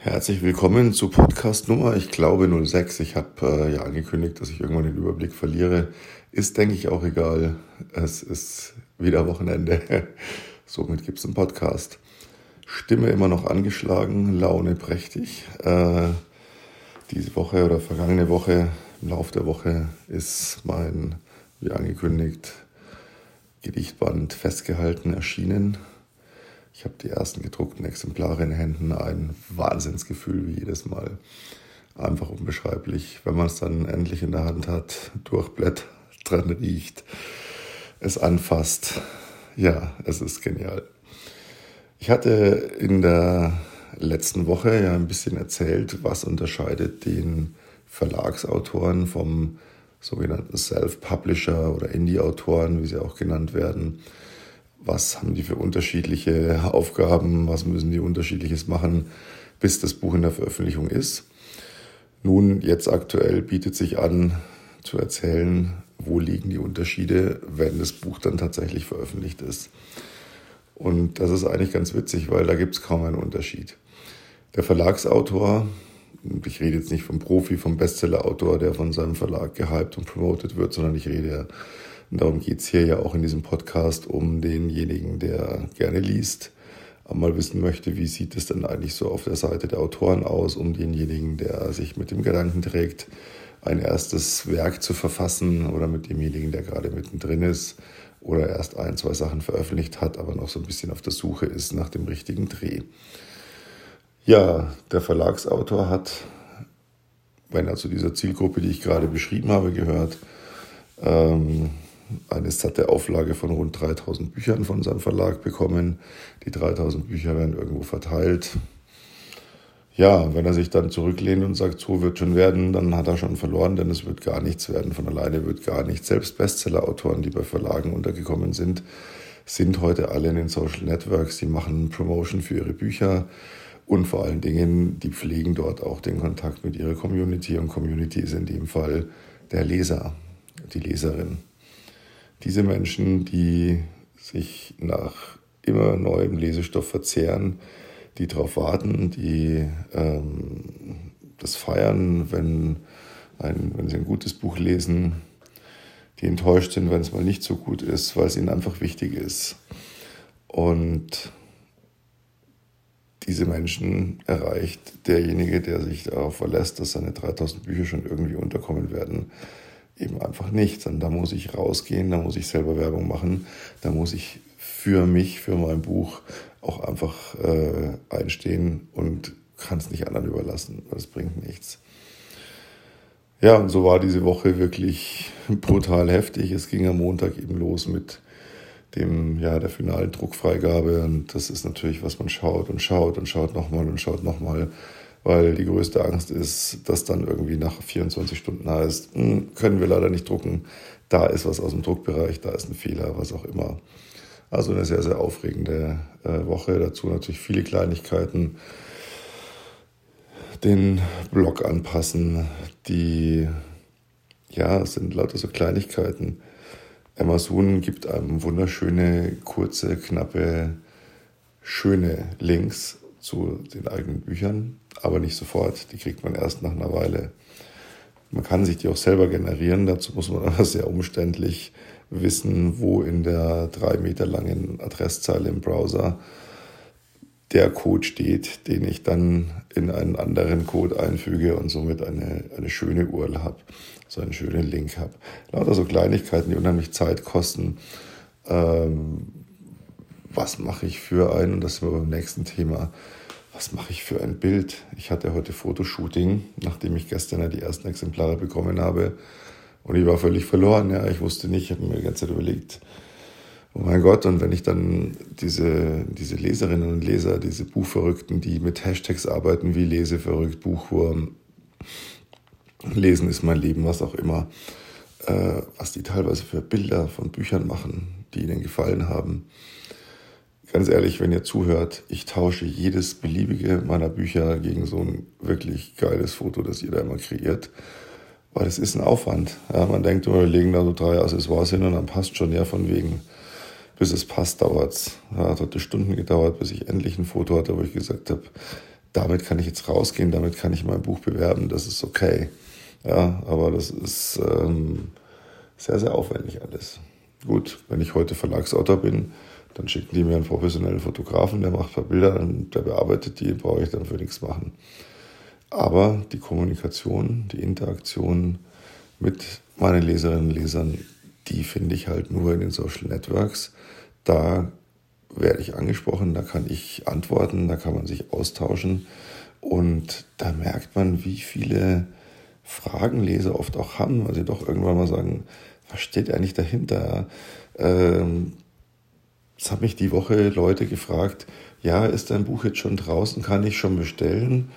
Herzlich willkommen zu Podcast Nummer, ich glaube 06. Ich habe äh, ja angekündigt, dass ich irgendwann den Überblick verliere. Ist, denke ich, auch egal. Es ist wieder Wochenende. Somit gibt es einen Podcast. Stimme immer noch angeschlagen, Laune prächtig. Äh, diese Woche oder vergangene Woche, im Laufe der Woche, ist mein, wie angekündigt, Gedichtband festgehalten erschienen. Ich habe die ersten gedruckten Exemplare in Händen. Ein Wahnsinnsgefühl wie jedes Mal. Einfach unbeschreiblich, wenn man es dann endlich in der Hand hat, durchblättert, dran riecht, es anfasst. Ja, es ist genial. Ich hatte in der letzten Woche ja ein bisschen erzählt, was unterscheidet den Verlagsautoren vom sogenannten Self-Publisher oder Indie-Autoren, wie sie auch genannt werden was haben die für unterschiedliche Aufgaben, was müssen die unterschiedliches machen, bis das Buch in der Veröffentlichung ist. Nun, jetzt aktuell bietet sich an zu erzählen, wo liegen die Unterschiede, wenn das Buch dann tatsächlich veröffentlicht ist. Und das ist eigentlich ganz witzig, weil da gibt es kaum einen Unterschied. Der Verlagsautor, ich rede jetzt nicht vom Profi, vom Bestsellerautor, der von seinem Verlag gehypt und promotet wird, sondern ich rede ja und darum geht es hier ja auch in diesem Podcast um denjenigen, der gerne liest, mal wissen möchte, wie sieht es denn eigentlich so auf der Seite der Autoren aus, um denjenigen, der sich mit dem Gedanken trägt, ein erstes Werk zu verfassen oder mit demjenigen, der gerade mittendrin ist oder erst ein, zwei Sachen veröffentlicht hat, aber noch so ein bisschen auf der Suche ist nach dem richtigen Dreh. Ja, der Verlagsautor hat, wenn er zu dieser Zielgruppe, die ich gerade beschrieben habe, gehört, ähm, eine satte Auflage von rund 3000 Büchern von seinem Verlag bekommen. Die 3000 Bücher werden irgendwo verteilt. Ja, wenn er sich dann zurücklehnt und sagt, so wird schon werden, dann hat er schon verloren, denn es wird gar nichts werden. Von alleine wird gar nichts. Selbst Bestseller-Autoren, die bei Verlagen untergekommen sind, sind heute alle in den Social Networks. Die machen Promotion für ihre Bücher und vor allen Dingen, die pflegen dort auch den Kontakt mit ihrer Community. Und Community ist in dem Fall der Leser, die Leserin diese Menschen, die sich nach immer neuem Lesestoff verzehren, die darauf warten, die ähm, das feiern, wenn, ein, wenn sie ein gutes Buch lesen, die enttäuscht sind, wenn es mal nicht so gut ist, weil es ihnen einfach wichtig ist. Und diese Menschen erreicht derjenige, der sich darauf verlässt, dass seine 3000 Bücher schon irgendwie unterkommen werden, eben einfach nicht. Und da muss ich rausgehen, da muss ich selber Werbung machen, da muss ich für mich, für mein Buch auch einfach äh, einstehen und kann es nicht anderen überlassen. Das bringt nichts. Ja, und so war diese Woche wirklich brutal heftig. Es ging am Montag eben los mit dem, ja, der finalen Druckfreigabe. Und das ist natürlich, was man schaut und schaut und schaut nochmal und schaut nochmal weil die größte Angst ist, dass dann irgendwie nach 24 Stunden heißt, hm, können wir leider nicht drucken, da ist was aus dem Druckbereich, da ist ein Fehler, was auch immer. Also eine sehr, sehr aufregende äh, Woche, dazu natürlich viele Kleinigkeiten. Den Blog anpassen, die, ja, sind lauter so Kleinigkeiten. Amazon gibt einem wunderschöne, kurze, knappe, schöne Links zu den eigenen Büchern, aber nicht sofort. Die kriegt man erst nach einer Weile. Man kann sich die auch selber generieren. Dazu muss man aber sehr umständlich wissen, wo in der drei Meter langen Adresszeile im Browser der Code steht, den ich dann in einen anderen Code einfüge und somit eine, eine schöne URL habe, so einen schönen Link habe. Lauter so Kleinigkeiten, die unheimlich Zeit kosten. Ähm, was mache ich für einen, und das sind wir beim nächsten Thema, was mache ich für ein Bild? Ich hatte heute Fotoshooting, nachdem ich gestern ja die ersten Exemplare bekommen habe. Und ich war völlig verloren. Ja, ich wusste nicht, ich habe mir die ganze Zeit überlegt, oh mein Gott, und wenn ich dann diese, diese Leserinnen und Leser, diese Buchverrückten, die mit Hashtags arbeiten wie Leseverrückt, Buchwurm, Lesen ist mein Leben, was auch immer, äh, was die teilweise für Bilder von Büchern machen, die ihnen gefallen haben ganz ehrlich, wenn ihr zuhört, ich tausche jedes beliebige meiner Bücher gegen so ein wirklich geiles Foto, das ihr da immer kreiert. Weil es ist ein Aufwand. Ja, man denkt, wir legen da so drei Accessoires hin und dann passt schon. Ja, von wegen, bis es passt, dauert es. Ja, hat heute Stunden gedauert, bis ich endlich ein Foto hatte, wo ich gesagt habe, damit kann ich jetzt rausgehen, damit kann ich mein Buch bewerben, das ist okay. Ja, aber das ist ähm, sehr, sehr aufwendig alles. Gut, wenn ich heute Verlagsautor bin, dann schicken die mir einen professionellen Fotografen, der macht ein paar Bilder, der bearbeitet die, brauche ich dann für nichts machen. Aber die Kommunikation, die Interaktion mit meinen Leserinnen und Lesern, die finde ich halt nur in den Social Networks. Da werde ich angesprochen, da kann ich antworten, da kann man sich austauschen. Und da merkt man, wie viele Fragen Leser oft auch haben, weil sie doch irgendwann mal sagen, was steht eigentlich dahinter? Ähm, es haben mich die Woche Leute gefragt, ja, ist dein Buch jetzt schon draußen, kann ich schon bestellen?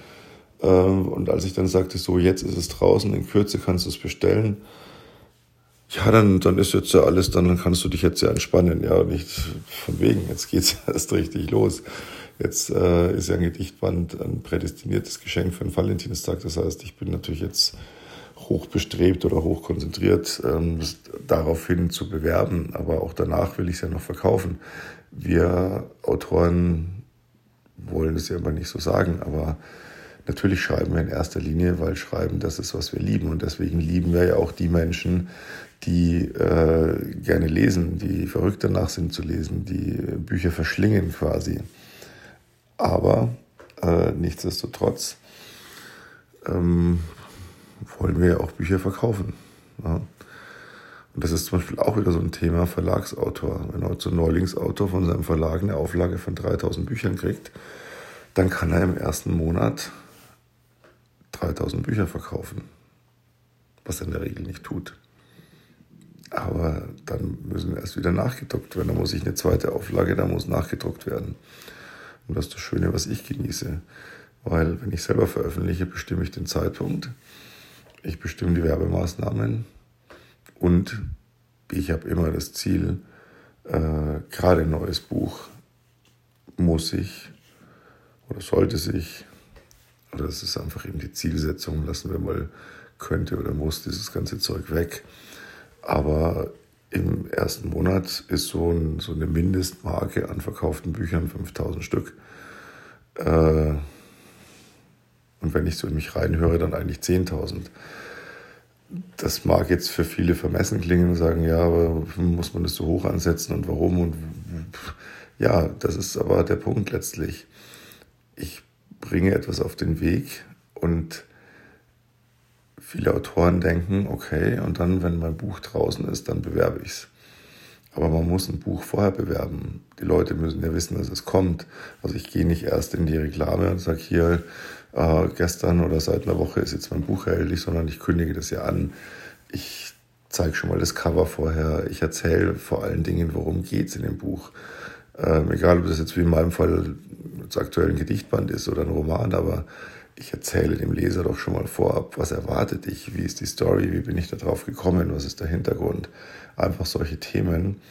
Ähm, und als ich dann sagte, so, jetzt ist es draußen, in Kürze kannst du es bestellen, ja, dann, dann ist jetzt ja alles, dann kannst du dich jetzt ja entspannen, ja, nicht von wegen, jetzt geht's erst richtig los. Jetzt äh, ist ja ein Gedichtband ein prädestiniertes Geschenk für den Valentinstag. Das heißt, ich bin natürlich jetzt hoch bestrebt oder hoch konzentriert, ähm, daraufhin zu bewerben. Aber auch danach will ich es ja noch verkaufen. Wir Autoren wollen es ja immer nicht so sagen, aber natürlich schreiben wir in erster Linie, weil Schreiben das ist, was wir lieben. Und deswegen lieben wir ja auch die Menschen, die äh, gerne lesen, die verrückt danach sind zu lesen, die Bücher verschlingen quasi. Aber äh, nichtsdestotrotz ähm, wollen wir ja auch Bücher verkaufen. Ja. Und das ist zum Beispiel auch wieder so ein Thema Verlagsautor. Wenn heute so ein Neulingsautor von seinem Verlag eine Auflage von 3000 Büchern kriegt, dann kann er im ersten Monat 3000 Bücher verkaufen. Was er in der Regel nicht tut. Aber dann müssen erst wieder nachgedruckt werden. Da muss ich eine zweite Auflage, da muss nachgedruckt werden. Und das ist das Schöne, was ich genieße. Weil wenn ich selber veröffentliche, bestimme ich den Zeitpunkt ich bestimme die Werbemaßnahmen und ich habe immer das Ziel, äh, gerade ein neues Buch muss sich oder sollte sich, oder das ist einfach eben die Zielsetzung, lassen wir mal könnte oder muss dieses ganze Zeug weg. Aber im ersten Monat ist so, ein, so eine Mindestmarke an verkauften Büchern 5000 Stück. Äh, und wenn ich so in mich reinhöre, dann eigentlich 10.000. Das mag jetzt für viele vermessen klingen und sagen, ja, aber muss man das so hoch ansetzen und warum? Und ja, das ist aber der Punkt letztlich. Ich bringe etwas auf den Weg und viele Autoren denken, okay, und dann, wenn mein Buch draußen ist, dann bewerbe ich es. Aber man muss ein Buch vorher bewerben. Die Leute müssen ja wissen, dass es kommt. Also ich gehe nicht erst in die Reklame und sage hier, äh, gestern oder seit einer Woche ist jetzt mein Buch erhältlich, sondern ich kündige das ja an. Ich zeige schon mal das Cover vorher. Ich erzähle vor allen Dingen, worum es in dem Buch. Ähm, egal, ob das jetzt wie in meinem Fall das aktuelle Gedichtband ist oder ein Roman, aber ich erzähle dem Leser doch schon mal vorab, was erwartet ich, wie ist die Story, wie bin ich da drauf gekommen, was ist der Hintergrund. Einfach solche Themen,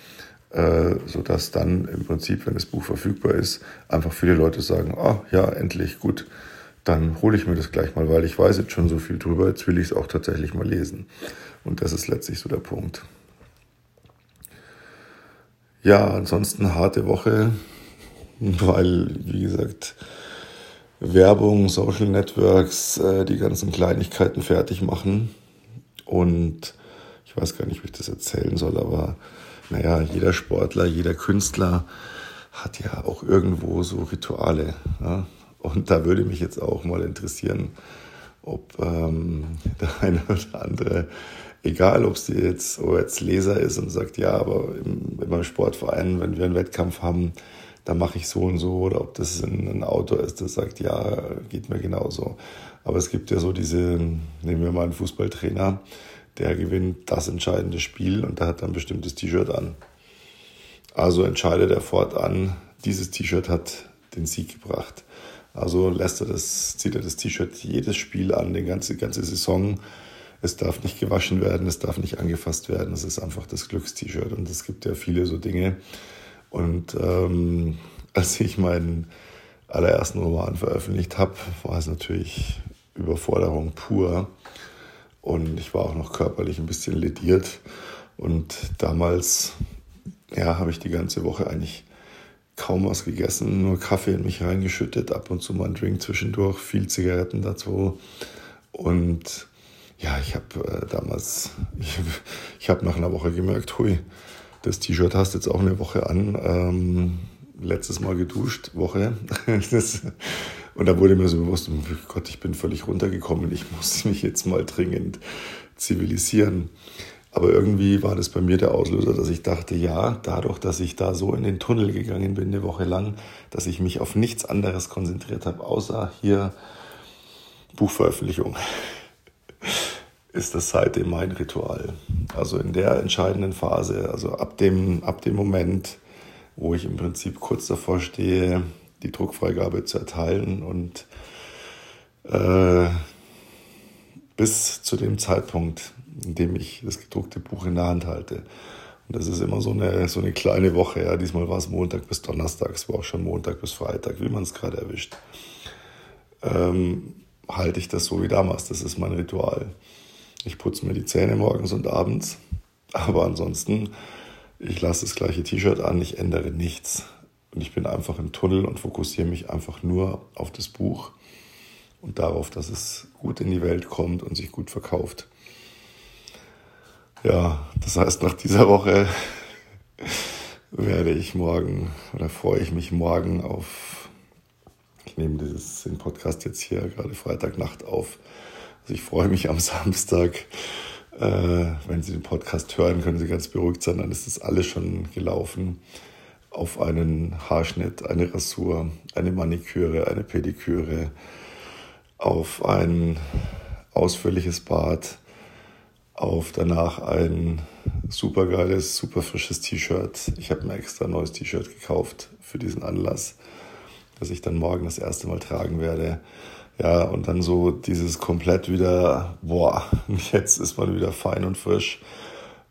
äh, sodass dann im Prinzip, wenn das Buch verfügbar ist, einfach viele Leute sagen, ah ja, endlich, gut, dann hole ich mir das gleich mal, weil ich weiß jetzt schon so viel drüber, jetzt will ich es auch tatsächlich mal lesen. Und das ist letztlich so der Punkt. Ja, ansonsten harte Woche, weil, wie gesagt, Werbung, Social Networks, äh, die ganzen Kleinigkeiten fertig machen. Und ich weiß gar nicht, wie ich das erzählen soll, aber naja, jeder Sportler, jeder Künstler hat ja auch irgendwo so Rituale. Ja? Und da würde mich jetzt auch mal interessieren, ob ähm, der eine oder andere, egal ob es jetzt, ob jetzt Leser ist und sagt, ja, aber im, in meinem Sportverein, wenn wir einen Wettkampf haben, da mache ich so und so, oder ob das ein, ein Autor ist, der sagt, ja, geht mir genauso. Aber es gibt ja so diese, nehmen wir mal einen Fußballtrainer, der gewinnt das entscheidende Spiel und der hat ein bestimmtes T-Shirt an. Also entscheidet er fortan, dieses T-Shirt hat den Sieg gebracht. Also lässt er das, zieht er das T-Shirt jedes Spiel an, die ganze, ganze Saison. Es darf nicht gewaschen werden, es darf nicht angefasst werden. Es ist einfach das Glückst-T-Shirt. Und es gibt ja viele so Dinge. Und ähm, als ich meinen allerersten Roman veröffentlicht habe, war es natürlich Überforderung pur. Und ich war auch noch körperlich ein bisschen lediert. Und damals ja, habe ich die ganze Woche eigentlich kaum was gegessen, nur Kaffee in mich reingeschüttet, ab und zu mal ein Drink zwischendurch, viel Zigaretten dazu. Und ja, ich habe äh, damals, ich, ich habe nach einer Woche gemerkt, hui, das T-Shirt hast jetzt auch eine Woche an. Ähm, letztes Mal geduscht, Woche. das, und da wurde mir so bewusst, oh Gott, ich bin völlig runtergekommen, ich muss mich jetzt mal dringend zivilisieren. Aber irgendwie war das bei mir der Auslöser, dass ich dachte, ja, dadurch, dass ich da so in den Tunnel gegangen bin, eine Woche lang, dass ich mich auf nichts anderes konzentriert habe, außer hier Buchveröffentlichung, ist das seitdem mein Ritual. Also in der entscheidenden Phase, also ab dem, ab dem Moment, wo ich im Prinzip kurz davor stehe, die Druckfreigabe zu erteilen und äh, bis zu dem Zeitpunkt, in dem ich das gedruckte Buch in der Hand halte. Und das ist immer so eine, so eine kleine Woche. Ja. Diesmal war es Montag bis Donnerstag, es war auch schon Montag bis Freitag, wie man es gerade erwischt. Ähm, halte ich das so wie damals. Das ist mein Ritual. Ich putze mir die Zähne morgens und abends, aber ansonsten, ich lasse das gleiche T-Shirt an, ich ändere nichts. Und ich bin einfach im Tunnel und fokussiere mich einfach nur auf das Buch und darauf, dass es gut in die Welt kommt und sich gut verkauft. Ja, das heißt, nach dieser Woche werde ich morgen oder freue ich mich morgen auf, ich nehme dieses, den Podcast jetzt hier gerade Freitagnacht auf. Also ich freue mich am Samstag. Äh, wenn Sie den Podcast hören, können Sie ganz beruhigt sein, dann ist das alles schon gelaufen auf einen Haarschnitt, eine Rasur, eine Maniküre, eine Pediküre, auf ein ausführliches Bad, auf danach ein super geiles, super frisches T-Shirt. Ich habe mir extra ein neues T-Shirt gekauft für diesen Anlass, das ich dann morgen das erste Mal tragen werde. Ja, und dann so dieses komplett wieder, boah, jetzt ist man wieder fein und frisch.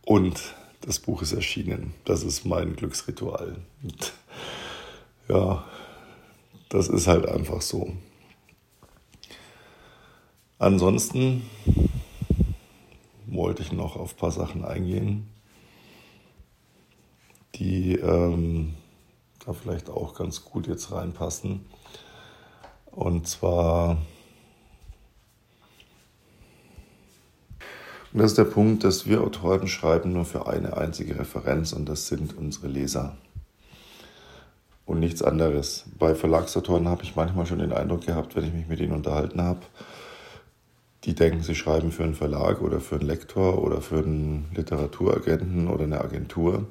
Und das Buch ist erschienen. Das ist mein Glücksritual. Und ja, das ist halt einfach so. Ansonsten wollte ich noch auf ein paar Sachen eingehen, die ähm, da vielleicht auch ganz gut jetzt reinpassen. Und zwar Und das ist der Punkt, dass wir Autoren schreiben nur für eine einzige Referenz und das sind unsere Leser. Und nichts anderes. Bei Verlagsautoren habe ich manchmal schon den Eindruck gehabt, wenn ich mich mit ihnen unterhalten habe, die denken, sie schreiben für einen Verlag oder für einen Lektor oder für einen Literaturagenten oder eine Agentur.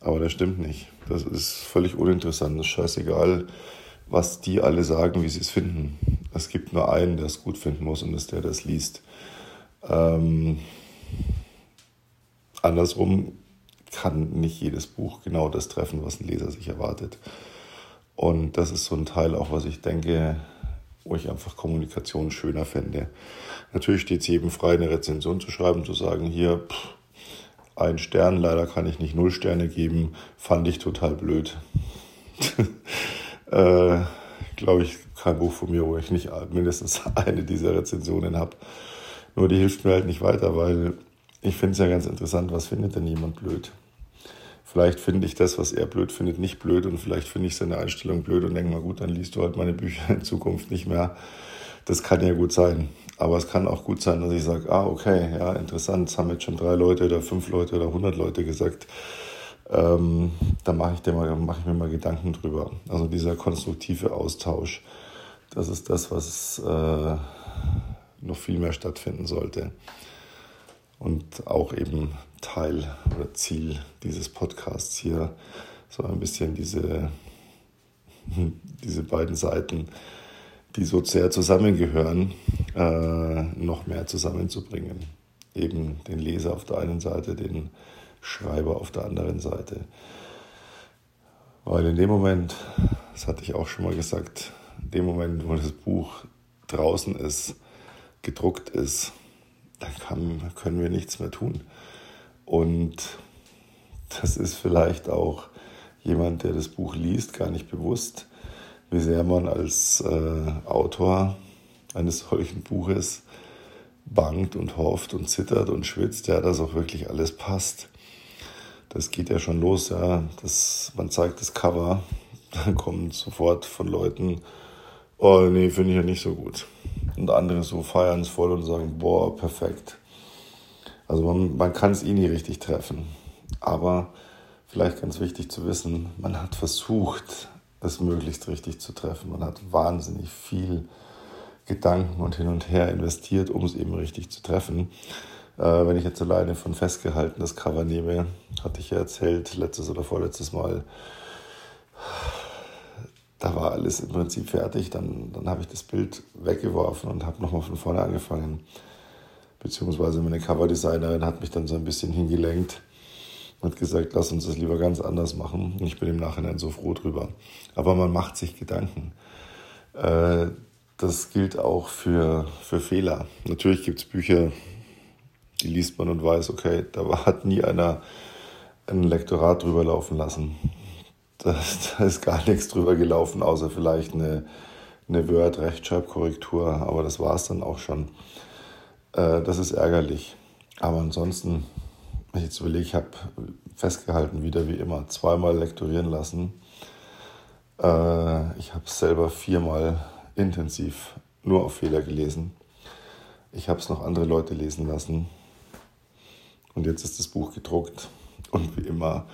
Aber das stimmt nicht. Das ist völlig uninteressant. Das ist scheißegal, was die alle sagen, wie sie es finden. Es gibt nur einen, der es gut finden muss und das ist der, der es liest. Ähm, andersrum kann nicht jedes Buch genau das treffen, was ein Leser sich erwartet. Und das ist so ein Teil auch, was ich denke, wo ich einfach Kommunikation schöner fände. Natürlich steht es jedem frei, eine Rezension zu schreiben, zu sagen, hier, pff, ein Stern, leider kann ich nicht null Sterne geben, fand ich total blöd. äh, Glaube ich, kein Buch von mir, wo ich nicht mindestens eine dieser Rezensionen habe. Nur die hilft mir halt nicht weiter, weil ich finde es ja ganz interessant, was findet denn jemand blöd? Vielleicht finde ich das, was er blöd findet, nicht blöd und vielleicht finde ich seine Einstellung blöd und denke mal, gut, dann liest du halt meine Bücher in Zukunft nicht mehr. Das kann ja gut sein. Aber es kann auch gut sein, dass ich sage, ah, okay, ja, interessant, das haben jetzt schon drei Leute oder fünf Leute oder hundert Leute gesagt. Ähm, da mache ich, mach ich mir mal Gedanken drüber. Also dieser konstruktive Austausch, das ist das, was äh, noch viel mehr stattfinden sollte. Und auch eben Teil oder Ziel dieses Podcasts hier, so ein bisschen diese, diese beiden Seiten, die so sehr zusammengehören, äh, noch mehr zusammenzubringen. Eben den Leser auf der einen Seite, den Schreiber auf der anderen Seite. Weil in dem Moment, das hatte ich auch schon mal gesagt, in dem Moment, wo das Buch draußen ist, gedruckt ist, dann kann, können wir nichts mehr tun. Und das ist vielleicht auch jemand, der das Buch liest, gar nicht bewusst, wie sehr man als äh, Autor eines solchen Buches bangt und hofft und zittert und schwitzt, ja, dass auch wirklich alles passt. Das geht ja schon los, ja. Das, man zeigt das Cover, dann kommen sofort von Leuten, oh nee, finde ich ja nicht so gut. Und andere so feiern es voll und sagen, boah, perfekt. Also man, man kann es eh nie richtig treffen. Aber vielleicht ganz wichtig zu wissen, man hat versucht, es möglichst richtig zu treffen. Man hat wahnsinnig viel Gedanken und hin und her investiert, um es eben richtig zu treffen. Äh, wenn ich jetzt alleine von festgehalten das Cover nehme, hatte ich ja erzählt, letztes oder vorletztes Mal, da war alles im Prinzip fertig. Dann, dann habe ich das Bild weggeworfen und habe nochmal von vorne angefangen. Beziehungsweise meine Coverdesignerin hat mich dann so ein bisschen hingelenkt und gesagt, lass uns das lieber ganz anders machen. Und ich bin im Nachhinein so froh drüber. Aber man macht sich Gedanken. Äh, das gilt auch für, für Fehler. Natürlich gibt es Bücher, die liest man und weiß, okay, da hat nie einer ein Lektorat drüber laufen lassen. Da, da ist gar nichts drüber gelaufen, außer vielleicht eine, eine Word-Rechtschreibkorrektur, aber das war es dann auch schon. Äh, das ist ärgerlich. Aber ansonsten, wenn ich jetzt überlege, ich habe festgehalten, wieder wie immer, zweimal lektorieren lassen. Äh, ich habe selber viermal intensiv nur auf Fehler gelesen. Ich habe es noch andere Leute lesen lassen. Und jetzt ist das Buch gedruckt. Und wie immer,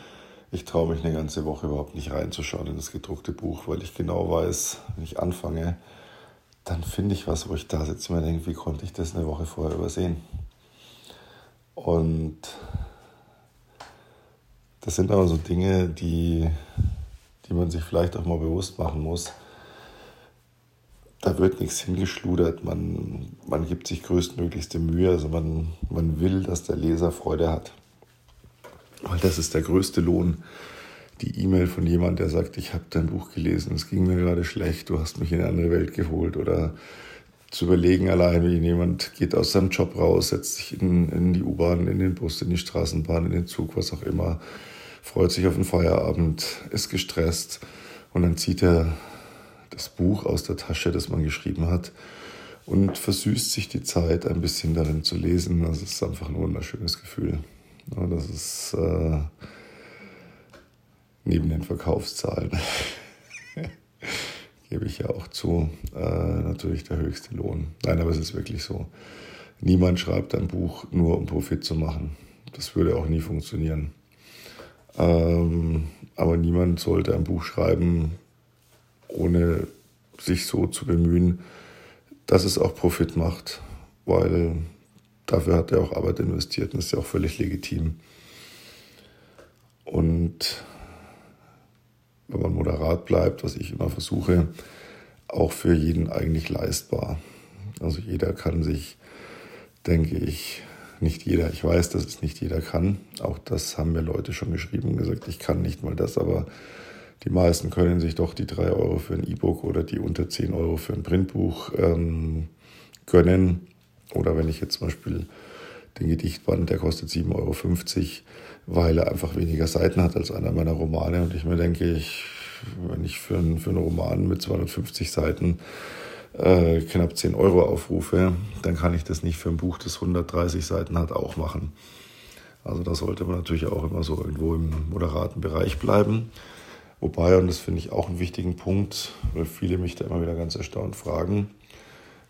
ich traue mich eine ganze Woche überhaupt nicht reinzuschauen in das gedruckte Buch, weil ich genau weiß, wenn ich anfange, dann finde ich was, wo ich da sitze und mir denke, wie konnte ich das eine Woche vorher übersehen? Und das sind aber so Dinge, die, die man sich vielleicht auch mal bewusst machen muss da wird nichts hingeschludert, man, man gibt sich größtmöglichste Mühe, also man, man will, dass der Leser Freude hat. Weil das ist der größte Lohn. Die E-Mail von jemand, der sagt, ich habe dein Buch gelesen, es ging mir gerade schlecht, du hast mich in eine andere Welt geholt. Oder zu überlegen allein, wie jemand geht aus seinem Job raus, setzt sich in, in die U-Bahn, in den Bus, in die Straßenbahn, in den Zug, was auch immer, freut sich auf den Feierabend, ist gestresst und dann zieht er das Buch aus der Tasche, das man geschrieben hat und versüßt sich die Zeit, ein bisschen darin zu lesen. Das ist einfach ein wunderschönes Gefühl. Das ist äh, neben den Verkaufszahlen, gebe ich ja auch zu, äh, natürlich der höchste Lohn. Nein, aber es ist wirklich so. Niemand schreibt ein Buch nur, um Profit zu machen. Das würde auch nie funktionieren. Ähm, aber niemand sollte ein Buch schreiben, ohne sich so zu bemühen, dass es auch Profit macht, weil dafür hat er auch Arbeit investiert und ist ja auch völlig legitim. Und wenn man moderat bleibt, was ich immer versuche, auch für jeden eigentlich leistbar. Also jeder kann sich, denke ich, nicht jeder, ich weiß, dass es nicht jeder kann. Auch das haben mir Leute schon geschrieben und gesagt, ich kann nicht mal das, aber die meisten können sich doch die 3 Euro für ein E-Book oder die unter 10 Euro für ein Printbuch ähm, gönnen. Oder wenn ich jetzt zum Beispiel den Gedichtband, der kostet 7,50 Euro, weil er einfach weniger Seiten hat als einer meiner Romane. Und ich mir denke, ich, wenn ich für, einen, für einen Roman mit 250 Seiten äh, knapp 10 Euro aufrufe, dann kann ich das nicht für ein Buch, das 130 Seiten hat, auch machen. Also da sollte man natürlich auch immer so irgendwo im moderaten Bereich bleiben. Wobei, und das finde ich auch einen wichtigen Punkt, weil viele mich da immer wieder ganz erstaunt fragen,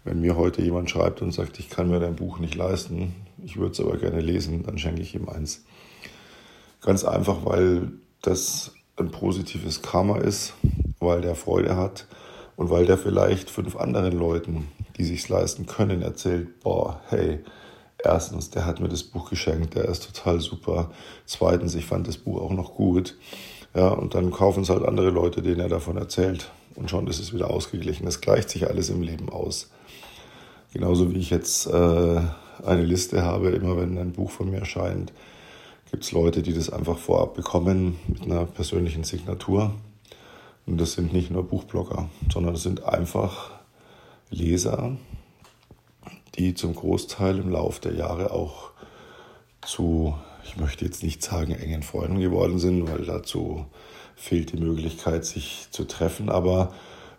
wenn mir heute jemand schreibt und sagt, ich kann mir dein Buch nicht leisten, ich würde es aber gerne lesen, dann schenke ich ihm eins. Ganz einfach, weil das ein positives Karma ist, weil der Freude hat und weil der vielleicht fünf anderen Leuten, die sich's leisten können, erzählt, boah, hey, erstens, der hat mir das Buch geschenkt, der ist total super. Zweitens, ich fand das Buch auch noch gut. Ja, und dann kaufen es halt andere Leute, denen er davon erzählt. Und schon ist es wieder ausgeglichen. Es gleicht sich alles im Leben aus. Genauso wie ich jetzt äh, eine Liste habe, immer wenn ein Buch von mir erscheint, gibt es Leute, die das einfach vorab bekommen mit einer persönlichen Signatur. Und das sind nicht nur Buchblogger, sondern das sind einfach Leser, die zum Großteil im Laufe der Jahre auch zu ich möchte jetzt nicht sagen, engen Freunden geworden sind, weil dazu fehlt die Möglichkeit, sich zu treffen, aber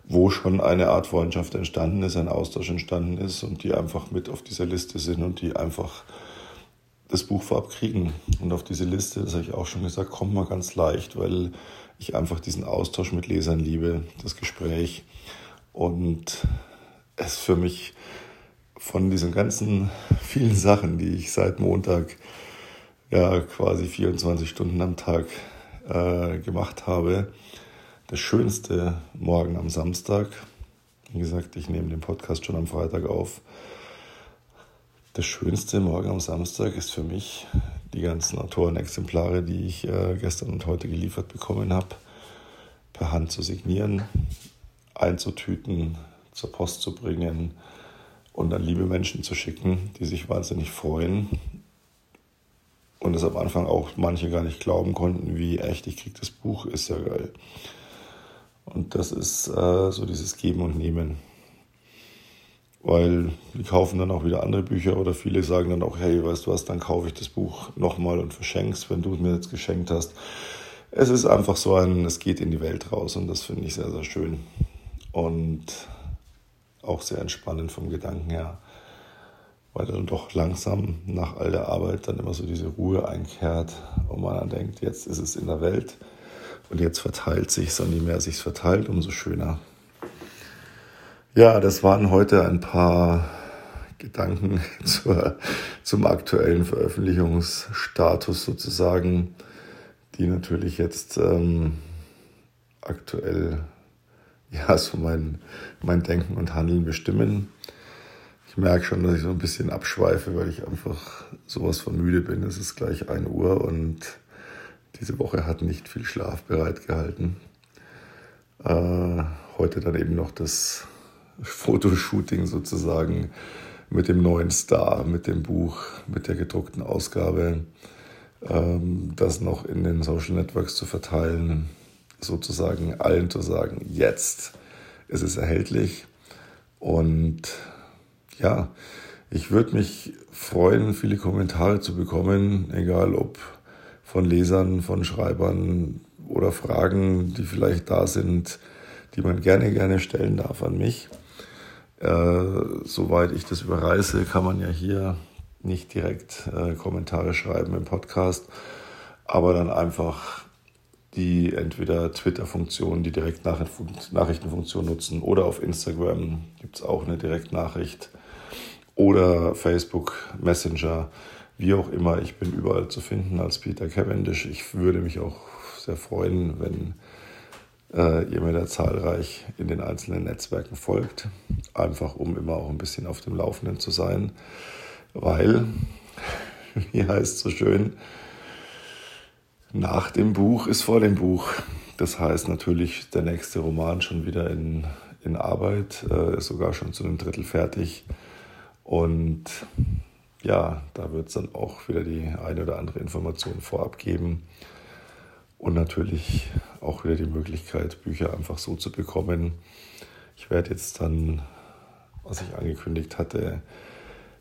wo schon eine Art Freundschaft entstanden ist, ein Austausch entstanden ist und die einfach mit auf dieser Liste sind und die einfach das Buch vorab kriegen. Und auf diese Liste, das habe ich auch schon gesagt, kommt man ganz leicht, weil ich einfach diesen Austausch mit Lesern liebe, das Gespräch. Und es für mich von diesen ganzen vielen Sachen, die ich seit Montag ja quasi 24 Stunden am Tag äh, gemacht habe, das schönste morgen am Samstag. Wie gesagt, ich nehme den Podcast schon am Freitag auf. Das schönste morgen am Samstag ist für mich die ganzen Autorenexemplare, die ich äh, gestern und heute geliefert bekommen habe, per Hand zu signieren, einzutüten, zur Post zu bringen und an liebe Menschen zu schicken, die sich wahnsinnig freuen und es am Anfang auch manche gar nicht glauben konnten, wie echt, ich kriege das Buch, ist ja geil. Und das ist äh, so dieses Geben und Nehmen weil die kaufen dann auch wieder andere Bücher oder viele sagen dann auch, hey, weißt du was, dann kaufe ich das Buch nochmal und verschenk's, wenn du es mir jetzt geschenkt hast. Es ist einfach so ein, es geht in die Welt raus und das finde ich sehr, sehr schön und auch sehr entspannend vom Gedanken her, weil dann doch langsam nach all der Arbeit dann immer so diese Ruhe einkehrt und man dann denkt, jetzt ist es in der Welt und jetzt verteilt sich und je mehr sich verteilt, umso schöner. Ja, das waren heute ein paar Gedanken zur, zum aktuellen Veröffentlichungsstatus sozusagen, die natürlich jetzt ähm, aktuell ja, so mein, mein Denken und Handeln bestimmen. Ich merke schon, dass ich so ein bisschen abschweife, weil ich einfach sowas von müde bin. Es ist gleich 1 Uhr und diese Woche hat nicht viel Schlaf bereitgehalten. Äh, heute dann eben noch das Fotoshooting sozusagen mit dem neuen Star, mit dem Buch, mit der gedruckten Ausgabe, ähm, das noch in den Social Networks zu verteilen, sozusagen allen zu sagen, jetzt ist es erhältlich. Und ja, ich würde mich freuen, viele Kommentare zu bekommen, egal ob von Lesern, von Schreibern oder Fragen, die vielleicht da sind, die man gerne, gerne stellen darf an mich. Äh, soweit ich das überreiße, kann man ja hier nicht direkt äh, Kommentare schreiben im Podcast, aber dann einfach die entweder Twitter-Funktion, die Direktnachrichtenfunktion nutzen oder auf Instagram gibt es auch eine Direktnachricht oder Facebook Messenger, wie auch immer. Ich bin überall zu finden als Peter Cavendish. Ich würde mich auch sehr freuen, wenn ihr mir da zahlreich in den einzelnen Netzwerken folgt, einfach um immer auch ein bisschen auf dem Laufenden zu sein, weil, wie heißt es so schön, nach dem Buch ist vor dem Buch. Das heißt natürlich, der nächste Roman schon wieder in, in Arbeit, äh, ist sogar schon zu einem Drittel fertig. Und ja, da wird es dann auch wieder die eine oder andere Information vorab geben. Und natürlich auch wieder die Möglichkeit, Bücher einfach so zu bekommen. Ich werde jetzt dann, was ich angekündigt hatte,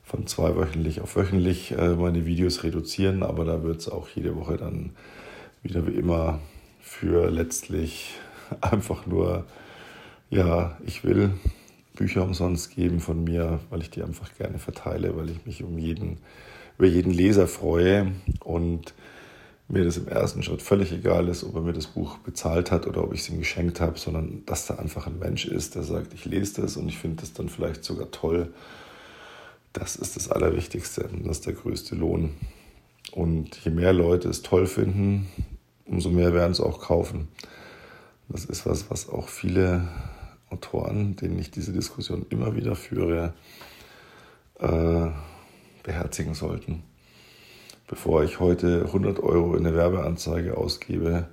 von zweiwöchentlich auf wöchentlich äh, meine Videos reduzieren, aber da wird es auch jede Woche dann wieder wie immer für letztlich einfach nur, ja, ich will Bücher umsonst geben von mir, weil ich die einfach gerne verteile, weil ich mich um jeden, über jeden Leser freue und mir das im ersten Schritt völlig egal ist, ob er mir das Buch bezahlt hat oder ob ich es ihm geschenkt habe, sondern dass da einfach ein Mensch ist, der sagt, ich lese das und ich finde das dann vielleicht sogar toll. Das ist das Allerwichtigste, das ist der größte Lohn. Und je mehr Leute es toll finden, umso mehr werden es auch kaufen. Das ist was, was auch viele Autoren, denen ich diese Diskussion immer wieder führe, äh, beherzigen sollten bevor ich heute 100 Euro in eine Werbeanzeige ausgebe,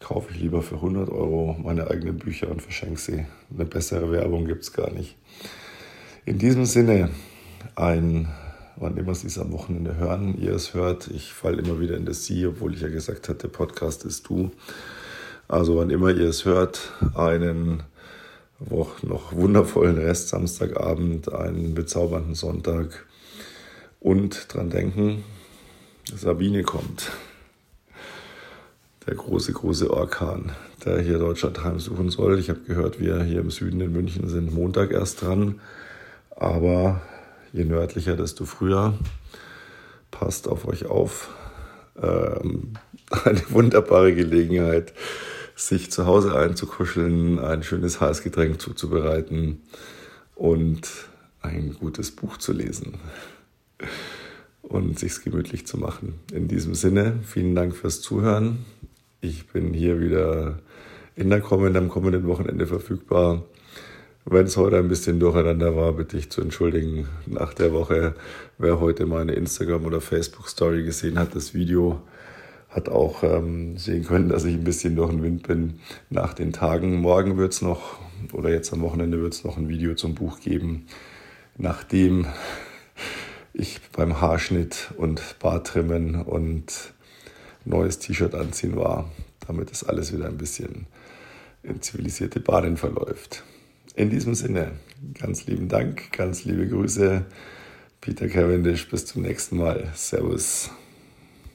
kaufe ich lieber für 100 Euro meine eigenen Bücher und verschenke sie. Eine bessere Werbung gibt es gar nicht. In diesem Sinne, ein, wann immer Sie es am Wochenende hören, ihr es hört, ich falle immer wieder in das Sie, obwohl ich ja gesagt hatte, Podcast ist du. Also wann immer ihr es hört, einen noch wundervollen Rest Samstagabend, einen bezaubernden Sonntag und dran denken, Sabine kommt. Der große, große Orkan, der hier Deutschland heimsuchen soll. Ich habe gehört, wir hier im Süden in München sind Montag erst dran. Aber je nördlicher, desto früher. Passt auf euch auf. Ähm, eine wunderbare Gelegenheit, sich zu Hause einzukuscheln, ein schönes Heißgetränk zuzubereiten und ein gutes Buch zu lesen und sich's gemütlich zu machen. In diesem Sinne, vielen Dank fürs Zuhören. Ich bin hier wieder in der kommenden, am kommenden Wochenende verfügbar. Wenn es heute ein bisschen durcheinander war, bitte ich zu entschuldigen. Nach der Woche, wer heute meine Instagram- oder Facebook-Story gesehen hat, das Video hat auch ähm, sehen können, dass ich ein bisschen durch den Wind bin nach den Tagen. Morgen wird es noch, oder jetzt am Wochenende wird es noch ein Video zum Buch geben, nachdem ich beim Haarschnitt und Bartrimmen und neues T-Shirt anziehen war, damit es alles wieder ein bisschen in zivilisierte Bahnen verläuft. In diesem Sinne, ganz lieben Dank, ganz liebe Grüße. Peter Cavendish, bis zum nächsten Mal. Servus.